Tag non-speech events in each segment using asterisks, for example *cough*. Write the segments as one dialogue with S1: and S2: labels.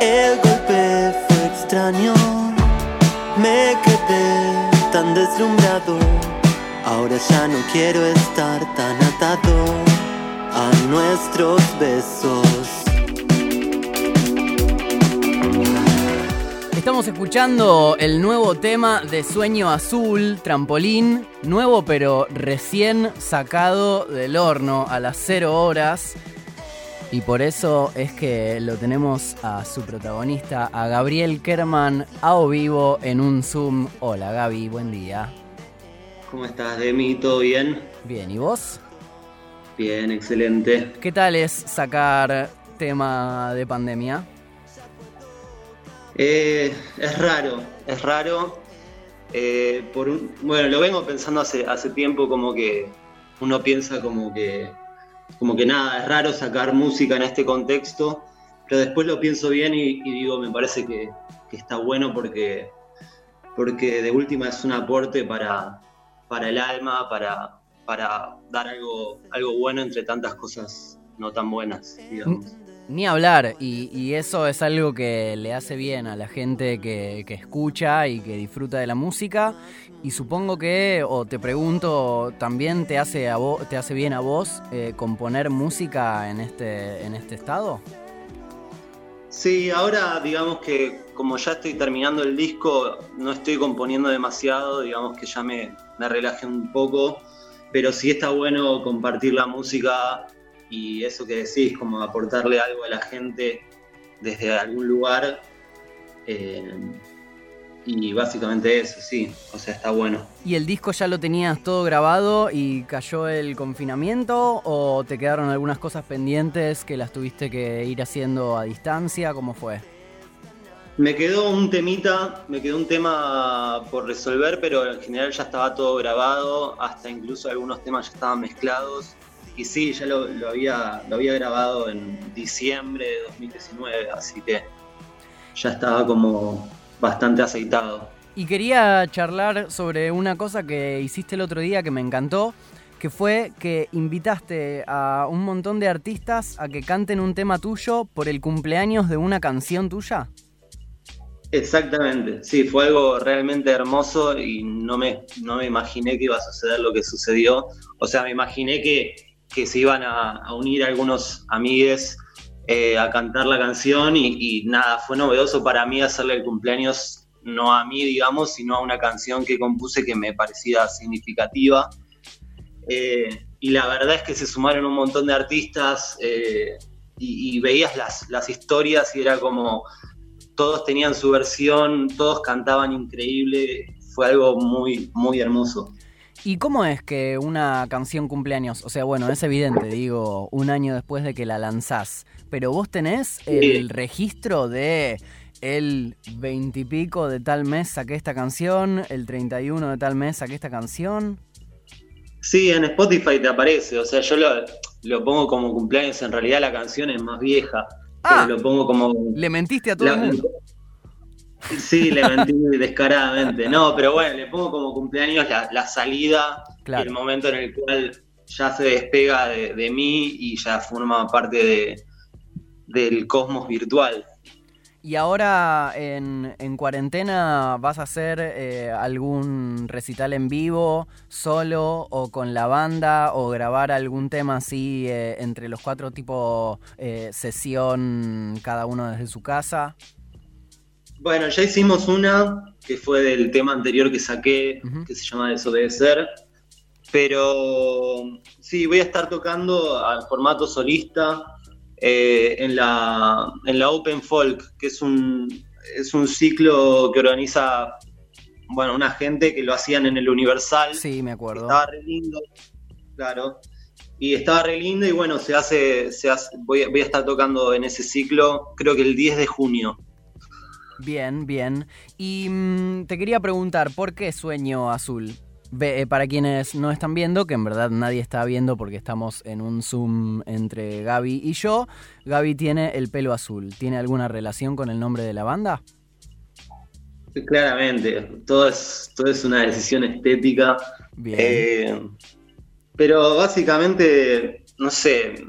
S1: El golpe fue extraño, me quedé tan deslumbrado. Ahora ya no quiero estar tan atado a nuestros besos.
S2: Estamos escuchando el nuevo tema de Sueño Azul, Trampolín, nuevo pero recién sacado del horno a las 0 horas. Y por eso es que lo tenemos a su protagonista, a Gabriel Kerman, a o vivo en un Zoom. Hola Gaby, buen día.
S3: ¿Cómo estás, Demi? ¿Todo bien?
S2: Bien, ¿y vos?
S3: Bien, excelente.
S2: ¿Qué tal es sacar tema de pandemia?
S3: Eh, es raro, es raro. Eh, por bueno, lo vengo pensando hace, hace tiempo como que uno piensa como que, como que nada, es raro sacar música en este contexto, pero después lo pienso bien y, digo, me parece que, está bueno porque, porque de última es un aporte para, para el alma, para, para dar algo, algo bueno entre tantas cosas no tan buenas, digamos.
S2: Ni hablar, y, eso es algo que le hace bien a la gente que, escucha y que disfruta de la música. Y supongo que, o te pregunto, ¿también te hace, a te hace bien a vos eh, componer música en este, en este estado?
S3: Sí, ahora digamos que como ya estoy terminando el disco, no estoy componiendo demasiado, digamos que ya me, me relajé un poco, pero sí está bueno compartir la música y eso que decís, como aportarle algo a la gente desde algún lugar. Eh, y básicamente eso, sí, o sea, está bueno.
S2: ¿Y el disco ya lo tenías todo grabado y cayó el confinamiento o te quedaron algunas cosas pendientes que las tuviste que ir haciendo a distancia? ¿Cómo fue?
S3: Me quedó un temita, me quedó un tema por resolver, pero en general ya estaba todo grabado, hasta incluso algunos temas ya estaban mezclados y sí, ya lo, había, lo había grabado en diciembre de 2019, así que ya estaba como bastante aceitado.
S2: Y quería charlar sobre una cosa que hiciste el otro día que me encantó, que fue que invitaste a un montón de artistas a que canten un tema tuyo por el cumpleaños de una canción tuya.
S3: Exactamente, sí, fue algo realmente hermoso y no me, no me imaginé que iba a suceder lo que sucedió. O sea, me imaginé que que se iban a, unir algunos amigues eh, a cantar la canción y, nada, fue novedoso para mí hacerle el cumpleaños no a mí, digamos, sino a una canción que compuse que me parecía significativa. Eh, y la verdad es que se sumaron un montón de artistas eh, y, y, veías las, las historias y era como todos tenían su versión, todos cantaban increíble, fue algo muy, muy hermoso.
S2: ¿Y cómo es que una canción cumpleaños, o sea, bueno, es evidente, digo, un año después de que la lanzás, pero vos tenés el registro de el veintipico de tal mes saqué esta canción, el 31 de tal mes saqué esta canción?
S3: Sí, en Spotify te aparece, o sea, yo lo, pongo como cumpleaños, en realidad la canción es más vieja, ah, lo pongo como...
S2: Le mentiste a todo el mundo.
S3: Sí, le mentí descaradamente. No, pero bueno, le pongo como cumpleaños la, salida, el momento en el cual ya se despega de, mí y ya forma parte de, del cosmos virtual.
S2: ¿Y ahora en, cuarentena vas a hacer eh, algún recital en vivo, solo o con la banda, o grabar algún tema así eh, entre los cuatro tipo eh, sesión cada uno desde su casa?
S3: Bueno, ya hicimos una que fue del tema anterior que saqué, que se llama Desobedecer. Pero sí, voy a estar tocando al formato solista eh, en, la, en la Open Folk, que es un, es un ciclo que organiza bueno, una gente que lo hacían en el Universal.
S2: Sí, me acuerdo.
S3: Estaba re lindo, claro. Y estaba re lindo y bueno, se hace, se hace voy, voy a estar tocando en ese ciclo, creo que el 10 de junio.
S2: Bien, bien. Y mm, te quería preguntar, ¿por qué sueño azul? Eh, para quienes no están viendo, que en verdad nadie está viendo porque estamos en un Zoom entre Gaby y yo, Gaby tiene el pelo azul. ¿Tiene alguna relación con el nombre de la banda?
S3: Claramente, todo es, todo es una decisión estética. Bien. Eh, pero básicamente, no sé,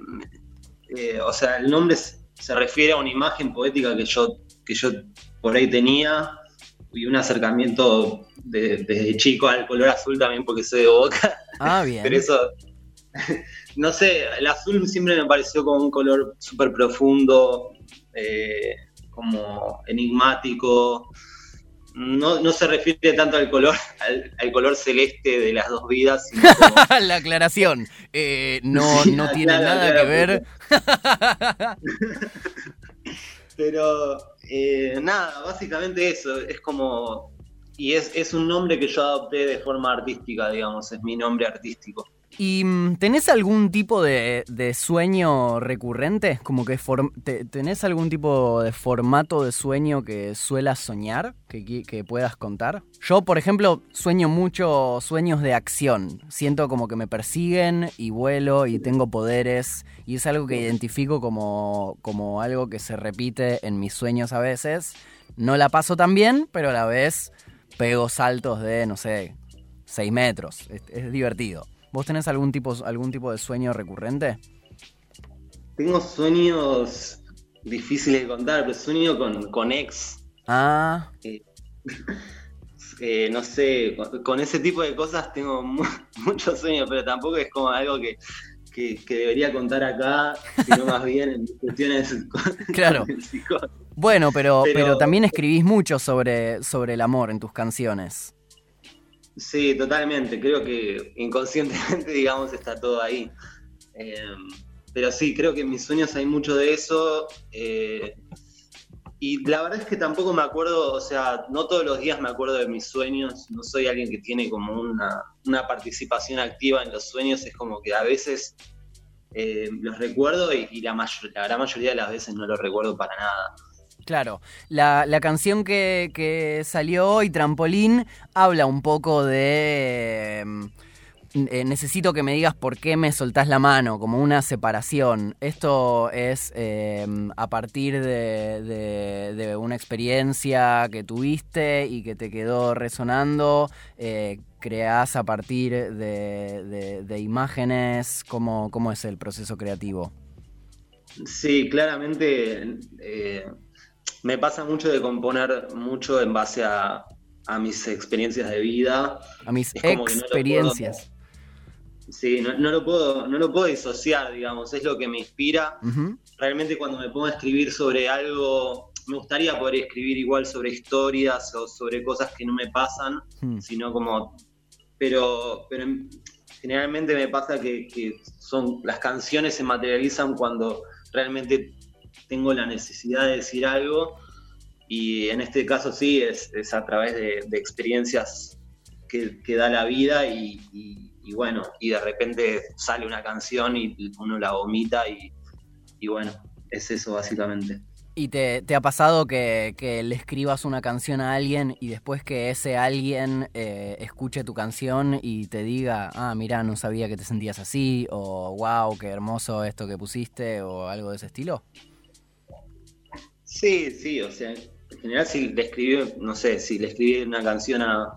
S3: eh, o sea, el nombre se refiere a una imagen poética que yo, que yo por ahí tenía y un acercamiento desde chico al color azul también porque soy de boca.
S2: Ah, *laughs* bien.
S3: Pero eso, *laughs* no sé, el azul siempre me pareció como un color súper profundo, eh, como enigmático. No, se refiere tanto al color, *laughs* al, color celeste de las dos vidas, sino
S2: La aclaración, eh, no, no tiene nada que ver.
S3: Pero eh, nada, básicamente eso, es como... Y es, es un nombre que yo adopté de forma artística, digamos, es mi nombre artístico.
S2: ¿Y mm, tenés algún tipo de, sueño recurrente? Como que tenés algún tipo de formato de sueño que suelas soñar, que, puedas contar. Yo, por ejemplo, sueño mucho sueños de acción. Siento como que me persiguen y vuelo y tengo poderes. Y es algo que identifico como, como algo que se repite en mis sueños a veces. No la paso tan bien, pero a la vez pego saltos de, no sé, 6 metros. es divertido. ¿Vos tenés algún tipo, algún tipo de sueño recurrente?
S3: Tengo sueños difíciles de contar, pero sueño con, con ex.
S2: Ah.
S3: Eh, *laughs* eh, no sé, con, ese tipo de cosas tengo *laughs* muchos sueños, pero tampoco es como algo que, debería contar acá, sino más bien en cuestiones *laughs*
S2: claro. bueno, pero, pero, pero, también escribís mucho sobre, sobre el amor en tus canciones.
S3: Sí, totalmente. Creo que inconscientemente, *laughs* digamos, está todo ahí. Eh, pero sí, creo que en mis sueños hay mucho de eso. Eh, y la verdad es que tampoco me acuerdo, o sea, no todos los días me acuerdo de mis sueños. No soy alguien que tiene como una, participación activa en los sueños. Es como que a veces eh, los recuerdo y, la, la gran mayoría de las veces no los recuerdo para nada.
S2: Claro, la, canción que, salió hoy, Trampolín, habla un poco de... Mm, eh, necesito que me digas por qué me soltás la mano, como una separación. Esto es em, a partir de, una experiencia que tuviste y que te quedó resonando. Eh, ¿Creás a partir de, imágenes? ¿Cómo, ¿Cómo, es el proceso creativo?
S3: Sí, claramente eh, me pasa mucho de componer mucho en base a, mis experiencias de vida.
S2: A mis experiencias.
S3: sí, no, lo puedo, no lo puedo disociar, digamos, es lo que me inspira. Realmente cuando me pongo a escribir sobre algo, me gustaría poder escribir igual sobre historias o sobre cosas que no me pasan, hmm. sino como... Pero, pero generalmente me pasa que, que son las canciones se materializan cuando realmente tengo la necesidad de decir algo y en este caso sí, es, a través de, experiencias que, da la vida y, bueno, y de repente sale una canción y uno la vomita y, bueno, es eso básicamente.
S2: ¿Y te, ha pasado que, le escribas una canción a alguien y después que ese alguien eh, escuche tu canción y te diga, ah, mira, no sabía que te sentías así, o wow, qué hermoso esto que pusiste, o algo de ese estilo?
S3: Sí, sí, o sea, en general si le escribí, no sé, si le escribí una canción a,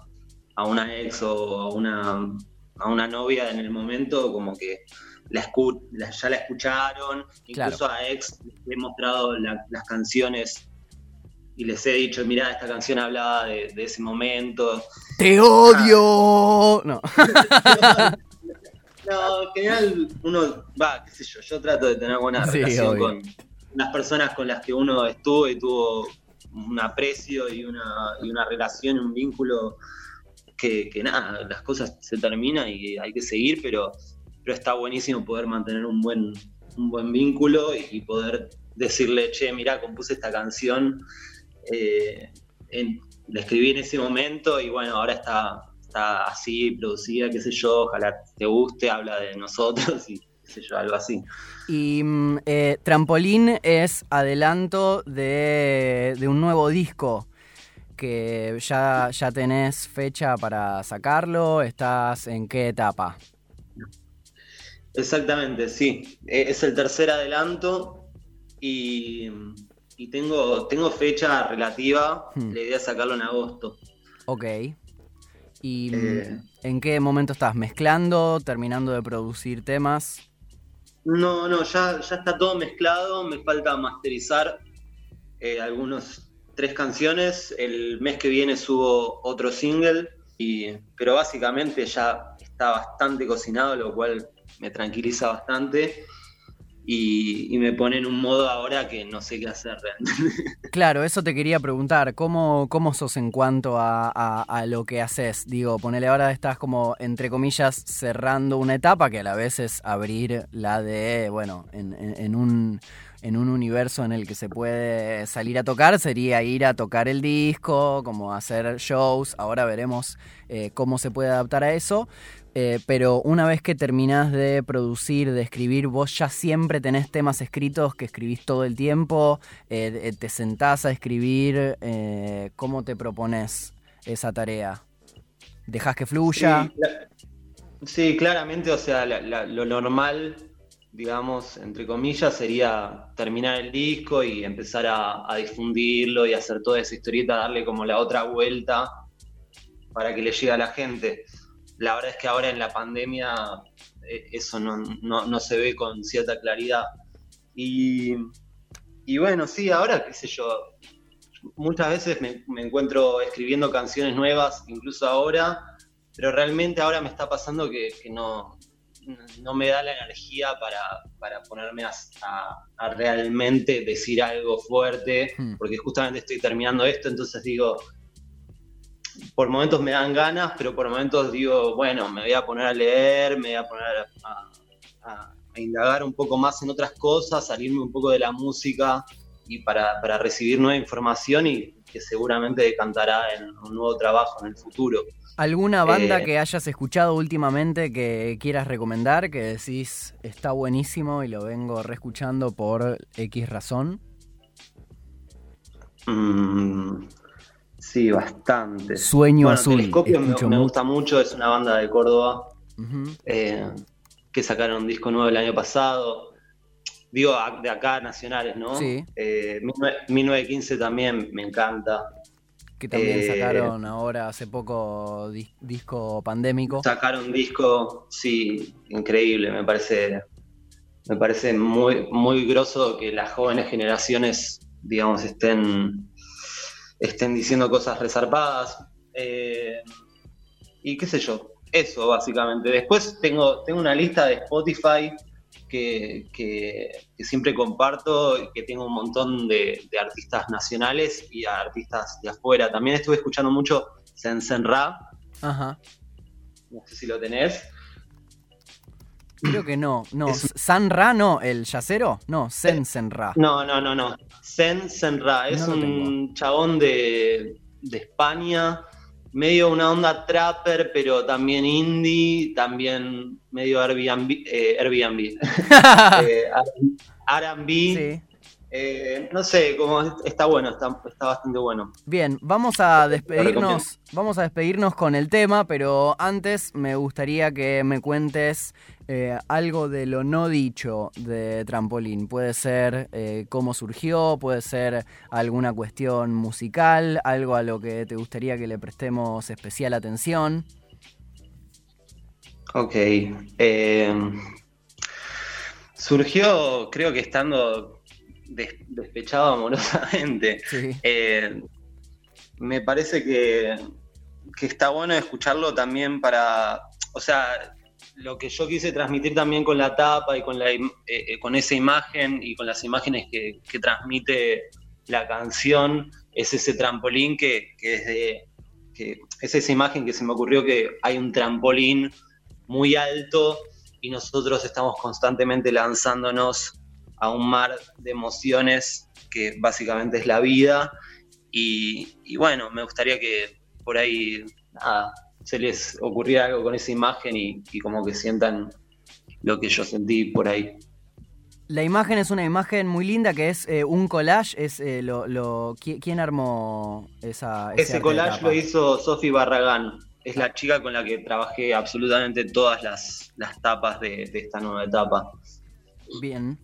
S3: una ex o a una, a una novia en el momento, como que la, ya la escucharon, incluso a ex les he mostrado las canciones y les he dicho, mira, esta canción hablaba de, ese momento.
S2: ¡Te odio! No. *laughs*
S3: no, en general uno, va, qué sé yo, yo trato de tener buena relación con las personas con las que uno estuvo y tuvo un aprecio y una, y una relación, un vínculo que, nada, las cosas se terminan y hay que seguir, pero, pero está buenísimo poder mantener un buen, un buen vínculo y, poder decirle, che, mira, compuse esta canción, eh, la escribí en ese momento y bueno, ahora está, está así producida, qué sé yo, ojalá te guste, habla de nosotros y algo así.
S2: Y mm, eh, Trampolín es adelanto de, un nuevo disco que ya, ya tenés fecha para sacarlo, ¿estás en qué etapa?
S3: Exactamente, sí. E, es el tercer adelanto y, tengo, tengo fecha relativa. Hmm. La idea es sacarlo en agosto.
S2: Ok. ¿Y mm, eh. en qué momento estás? ¿Mezclando? ¿Terminando de producir temas?
S3: No, no, ya, ya está todo mezclado, me falta masterizar eh, algunos tres canciones. El mes que viene subo otro single, y, pero básicamente ya está bastante cocinado, lo cual me tranquiliza bastante y, me pone en un modo ahora que no sé qué hacer realmente. *laughs*
S2: Claro, eso te quería preguntar, ¿cómo, cómo sos en cuanto a, lo que haces? Digo, ponele ahora estás como, entre comillas, cerrando una etapa que a la vez es abrir la de, bueno, en, un en un universo en el que se puede salir a tocar sería ir a tocar el disco, como hacer shows. Ahora veremos eh, cómo se puede adaptar a eso. Eh, pero una vez que terminás de producir, de escribir, vos ya siempre tenés temas escritos que escribís todo el tiempo, eh, eh, te sentás a escribir, ¿cómo te propones esa tarea? ¿Dejás que fluya?
S3: Sí, claramente, o sea, lo normal, digamos, entre comillas, sería terminar el disco y empezar a, a difundirlo y hacer toda esa historieta, darle como la otra vuelta para que le llegue a la gente la verdad es que ahora en la pandemia eh, eso no, se ve con cierta claridad. Y, bueno, sí, ahora, qué sé yo, muchas veces me, encuentro escribiendo canciones nuevas, incluso ahora, pero realmente ahora me está pasando que, no, no me da la energía para, ponerme a, a, realmente decir algo fuerte, hmm. porque justamente estoy terminando esto, entonces digo, por momentos me dan ganas, pero por momentos digo, bueno, me voy a poner a leer, me voy a poner a, indagar un poco más en otras cosas, salirme un poco de la música y para, recibir nueva información y que seguramente decantará en un nuevo trabajo en el futuro.
S2: ¿Alguna banda eh, que hayas escuchado últimamente que quieras recomendar, que decís está buenísimo y lo vengo reescuchando por X razón?
S3: Mm, Sí, bastante.
S2: Sueño Azul.
S3: Telescopio me, gusta mucho, es una banda de Córdoba eh, que sacaron un disco nuevo el año pasado. Digo, de acá, nacionales, ¿no?
S2: Sí.
S3: Eh, 1915 también me encanta.
S2: Que también eh, sacaron ahora hace poco disco pandémico.
S3: Sacaron disco, sí, increíble, me parece. Me parece muy, muy groso que las jóvenes generaciones, digamos, estén estén diciendo cosas resarpadas. Eh, y qué sé yo, eso básicamente. Después tengo, tengo una lista de Spotify que, siempre comparto, y que tengo un montón de, artistas nacionales y artistas de afuera. También estuve escuchando mucho Sensen Ra.
S2: Ajá.
S3: No sé si lo tenés.
S2: Creo que no, no. ¿San Ra no? ¿El yacero? No, Sensen Ra.
S3: No, no, no, no. Sensen Ra. Es un chabón de, España, medio una onda trapper, pero también indie, también medio Airbnb. Eh, Airbnb. *laughs* eh, R&B. Sí. Eh, no sé, como está bueno, está, está, bastante bueno.
S2: Bien, vamos a despedirnos, vamos a despedirnos con el tema, pero antes me gustaría que me cuentes eh, algo de lo no dicho de trampolín. Puede ser eh, cómo surgió, puede ser alguna cuestión musical, algo a lo que te gustaría que le prestemos especial atención.
S3: Ok. surgió, creo que estando despechado amorosamente. Eh, me parece que, está bueno escucharlo también para, o sea, lo que yo quise transmitir también con la tapa y con, la, eh, eh, con esa imagen y con las imágenes que, transmite la canción es ese trampolín que, que que es esa imagen que se me ocurrió que hay un trampolín muy alto y nosotros estamos constantemente lanzándonos a un mar de emociones que básicamente es la vida. Y, bueno, me gustaría que por ahí se les ocurriera algo con esa imagen y, como que sientan lo que yo sentí por ahí.
S2: La imagen es una imagen muy linda que es eh, un collage. Es, eh, lo, ¿Quién armó esa,
S3: ese, collage lo hizo Sofi Barragán. Es la chica con la que trabajé absolutamente todas las, tapas de esta nueva etapa.
S2: Bien,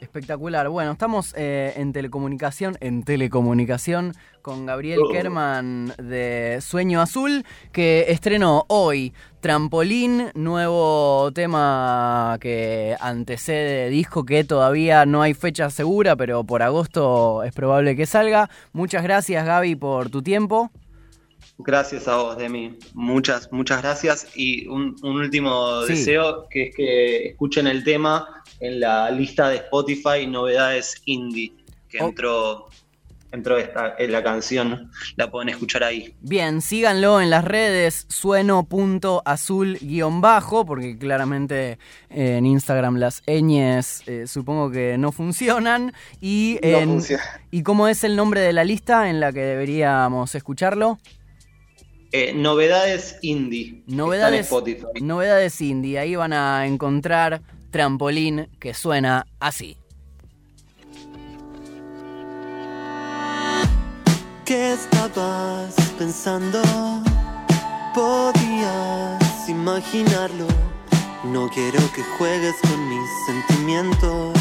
S2: espectacular. Bueno, estamos eh, en telecomunicación, en telecomunicación con Gabriel
S3: Oh.
S2: Kerman de Sueño Azul, que estrenó hoy Trampolín, nuevo tema que antecede disco que todavía no hay fecha segura, pero por agosto es probable que salga. Muchas gracias Gaby por tu tiempo.
S3: Gracias a vos, Demi. Muchas, muchas gracias. Y un, un último
S2: Sí.
S3: deseo, que es que escuchen el tema en la lista de Spotify Novedades Indie, que
S2: Oh.
S3: entró, entró esta, en la canción. La pueden escuchar ahí.
S2: Bien, síganlo en las redes sueno.azul-bajo, porque claramente eh, en Instagram las ñes eh, supongo que no funcionan. Y,
S3: No
S2: en-
S3: funciona.
S2: ¿Y cómo es el nombre de la lista en la que deberíamos escucharlo?
S3: Eh, novedades Indie.
S2: Novedades,
S3: Está en Spotify.
S2: novedades indie, ahí van a encontrar trampolín que suena así.
S1: ¿Qué estabas pensando? Podías imaginarlo. No quiero que juegues con mis sentimientos.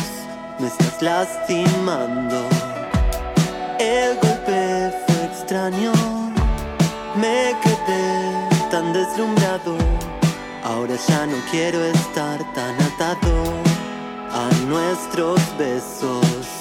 S1: Me estás lastimando. El golpe fue extraño. Me quedé tan deslumbrado. Ahora ya no quiero estar tan atado a nuestros besos.